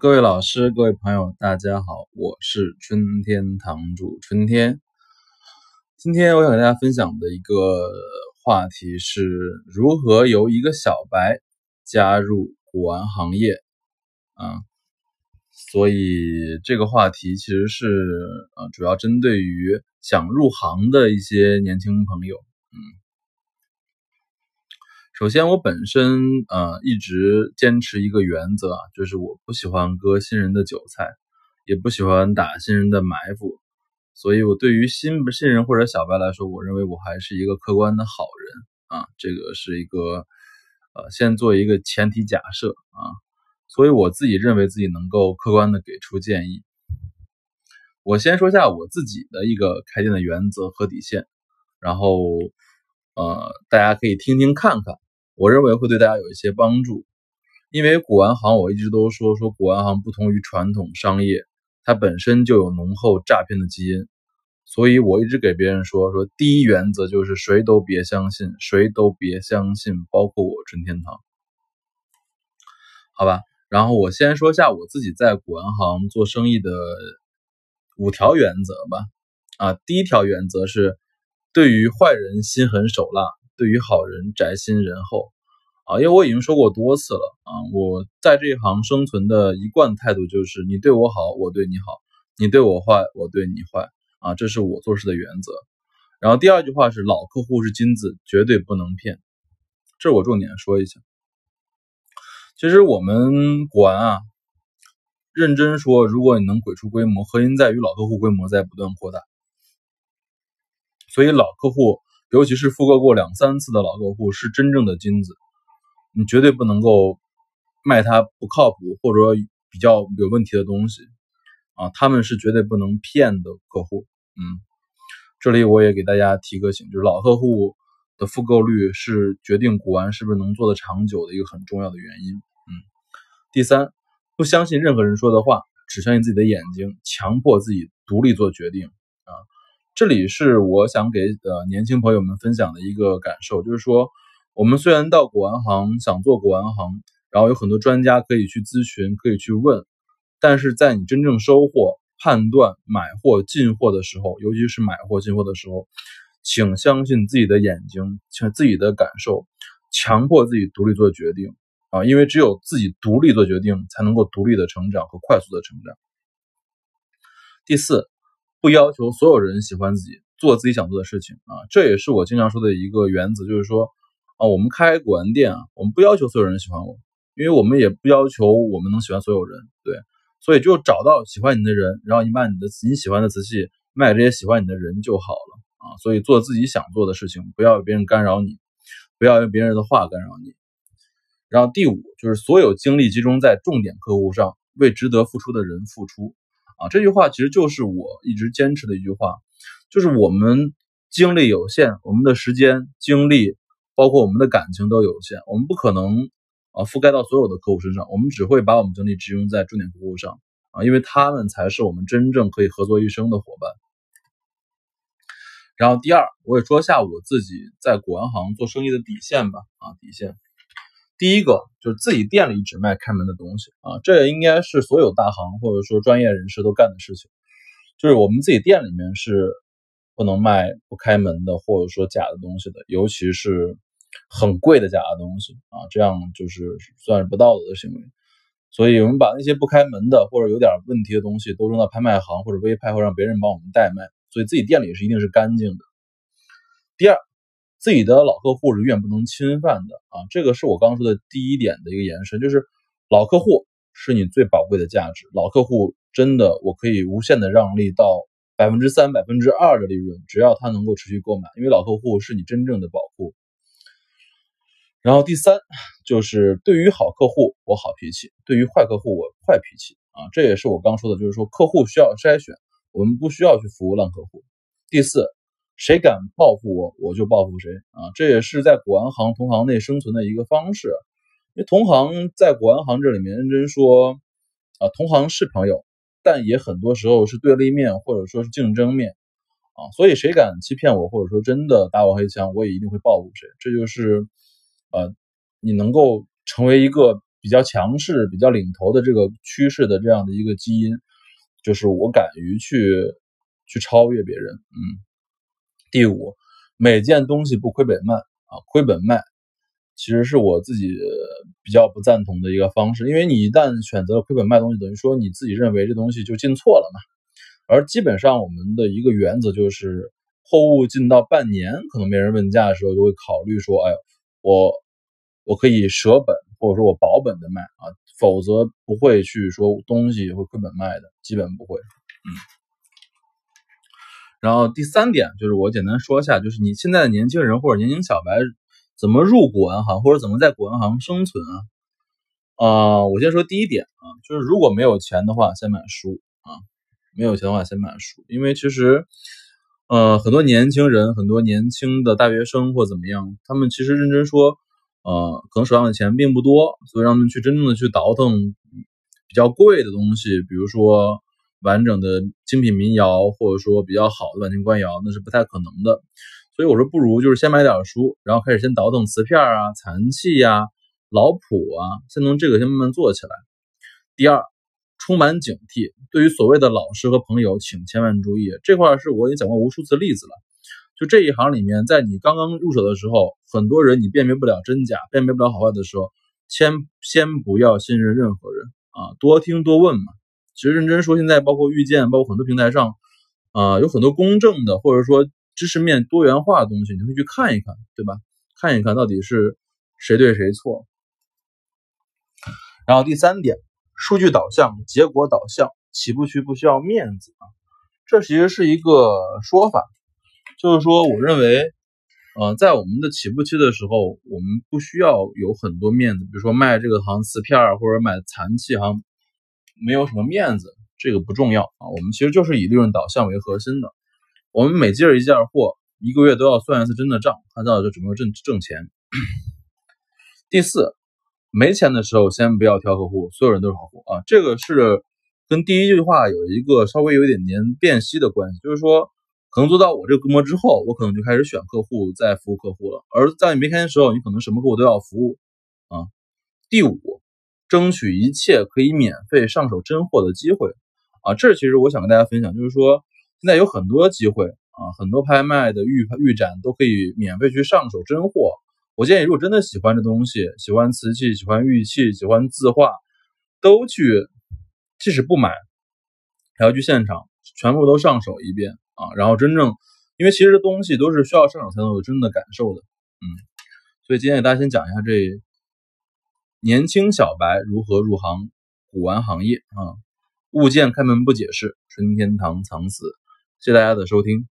各位老师、各位朋友，大家好，我是春天堂主春天。今天我想跟大家分享的一个话题是如何由一个小白加入古玩行业啊，所以这个话题其实是呃主要针对于想入行的一些年轻朋友，嗯。首先，我本身呃一直坚持一个原则啊，就是我不喜欢割新人的韭菜，也不喜欢打新人的埋伏。所以，我对于新不新人或者小白来说，我认为我还是一个客观的好人啊。这个是一个呃，先做一个前提假设啊。所以，我自己认为自己能够客观的给出建议。我先说下我自己的一个开店的原则和底线，然后呃，大家可以听听看看。我认为会对大家有一些帮助，因为古玩行我一直都说说古玩行不同于传统商业，它本身就有浓厚诈骗的基因，所以我一直给别人说说第一原则就是谁都别相信，谁都别相信，包括我春天堂，好吧？然后我先说下我自己在古玩行做生意的五条原则吧。啊，第一条原则是对于坏人心狠手辣。对于好人宅心仁厚啊，因为我已经说过多次了啊，我在这一行生存的一贯态度就是你对我好，我对你好；你对我坏，我对你坏啊，这是我做事的原则。然后第二句话是老客户是金子，绝对不能骗，这我重点说一下。其实我们古玩啊，认真说，如果你能鬼出规模，核心在于老客户规模在不断扩大，所以老客户。尤其是复购过两三次的老客户是真正的金子，你绝对不能够卖他不靠谱或者说比较有问题的东西啊！他们是绝对不能骗的客户。嗯，这里我也给大家提个醒，就是老客户的复购率是决定古玩是不是能做的长久的一个很重要的原因。嗯，第三，不相信任何人说的话，只相信自己的眼睛，强迫自己独立做决定！这里是我想给呃年轻朋友们分享的一个感受，就是说，我们虽然到古玩行想做古玩行，然后有很多专家可以去咨询，可以去问，但是在你真正收获、判断买货、进货的时候，尤其是买货进货的时候，请相信自己的眼睛，请自己的感受，强迫自己独立做决定啊，因为只有自己独立做决定，才能够独立的成长和快速的成长。第四。不要求所有人喜欢自己，做自己想做的事情啊，这也是我经常说的一个原则，就是说啊，我们开古玩店啊，我们不要求所有人喜欢我，因为我们也不要求我们能喜欢所有人，对，所以就找到喜欢你的人，然后你把你的你喜欢的瓷器卖给这些喜欢你的人就好了啊。所以做自己想做的事情，不要有别人干扰你，不要用别人的话干扰你。然后第五就是所有精力集中在重点客户上，为值得付出的人付出。啊，这句话其实就是我一直坚持的一句话，就是我们精力有限，我们的时间、精力，包括我们的感情都有限，我们不可能啊覆盖到所有的客户身上，我们只会把我们精力集中在重点客户上啊，因为他们才是我们真正可以合作一生的伙伴。然后第二，我也说一下我自己在古玩行做生意的底线吧，啊，底线。第一个就是自己店里只卖开门的东西啊，这应该是所有大行或者说专业人士都干的事情。就是我们自己店里面是不能卖不开门的或者说假的东西的，尤其是很贵的假的东西啊，这样就是算是不道德的行为。所以我们把那些不开门的或者有点问题的东西都扔到拍卖行或者微拍，或让别人帮我们代卖。所以自己店里是一定是干净的。第二。自己的老客户是永远不能侵犯的啊，这个是我刚说的第一点的一个延伸，就是老客户是你最宝贵的价值，老客户真的我可以无限的让利到百分之三、百分之二的利润，只要他能够持续购买，因为老客户是你真正的保护。然后第三就是对于好客户我好脾气，对于坏客户我坏脾气啊，这也是我刚说的，就是说客户需要筛选，我们不需要去服务烂客户。第四。谁敢报复我，我就报复谁啊！这也是在古玩行同行内生存的一个方式。因为同行在古玩行这里面，认真说啊，同行是朋友，但也很多时候是对立面或者说是竞争面啊。所以谁敢欺骗我，或者说真的打我黑枪，我也一定会报复谁。这就是呃，你能够成为一个比较强势、比较领头的这个趋势的这样的一个基因，就是我敢于去去超越别人。嗯，第五，每件东西不亏本卖啊，亏本卖，其实是我自己比较不赞同的一个方式，因为你一旦选择了亏本卖东西，等于说你自己认为这东西就进错了嘛。而基本上我们的一个原则就是，货物进到半年可能没人问价的时候，就会考虑说，哎，我我可以舍本。或者说我保本的卖啊，否则不会去说东西会亏本卖的，基本不会。嗯。然后第三点就是我简单说一下，就是你现在的年轻人或者年轻小白怎么入股银行，或者怎么在股银行生存啊？啊，我先说第一点啊，就是如果没有钱的话，先买书啊。没有钱的话，先买书，因为其实呃很多年轻人，很多年轻的大学生或怎么样，他们其实认真说。呃，可能手上的钱并不多，所以让他们去真正的去倒腾比较贵的东西，比如说完整的精品民谣，或者说比较好的晚清官窑，那是不太可能的。所以我说，不如就是先买点书，然后开始先倒腾瓷片啊、残器呀、老谱啊，先从这个先慢慢做起来。第二，充满警惕，对于所谓的老师和朋友，请千万注意，这块是我已经讲过无数次例子了。就这一行里面，在你刚刚入手的时候，很多人你辨别不了真假，辨别不了好坏的时候，先先不要信任任何人啊，多听多问嘛。其实认真说，现在包括遇见，包括很多平台上，啊，有很多公正的或者说知识面多元化的东西，你可以去看一看，对吧？看一看到底是谁对谁错。然后第三点，数据导向、结果导向，起步区不需要面子啊，这其实是一个说法。就是说，我认为，呃，在我们的起步期的时候，我们不需要有很多面子，比如说卖这个行瓷片儿或者买残器行，没有什么面子，这个不重要啊。我们其实就是以利润导向为核心的，我们每件一件货，一个月都要算一次真的账，看到就准备挣挣钱。第四，没钱的时候先不要挑客户，所有人都是好户啊。这个是跟第一句话有一个稍微有一点点辨析的关系，就是说。可能做到我这个规模之后，我可能就开始选客户，再服务客户了。而在你没开的时候，你可能什么客户都要服务啊。第五，争取一切可以免费上手真货的机会啊。这其实我想跟大家分享，就是说现在有很多机会啊，很多拍卖的预预展都可以免费去上手真货。我建议，如果真的喜欢这东西，喜欢瓷器，喜欢玉器，喜欢字画，都去，即使不买，还要去现场，全部都上手一遍。啊，然后真正，因为其实东西都是需要上手才能有真的感受的，嗯，所以今天给大家先讲一下这年轻小白如何入行古玩行业啊，物件开门不解释，春天堂藏死，谢谢大家的收听。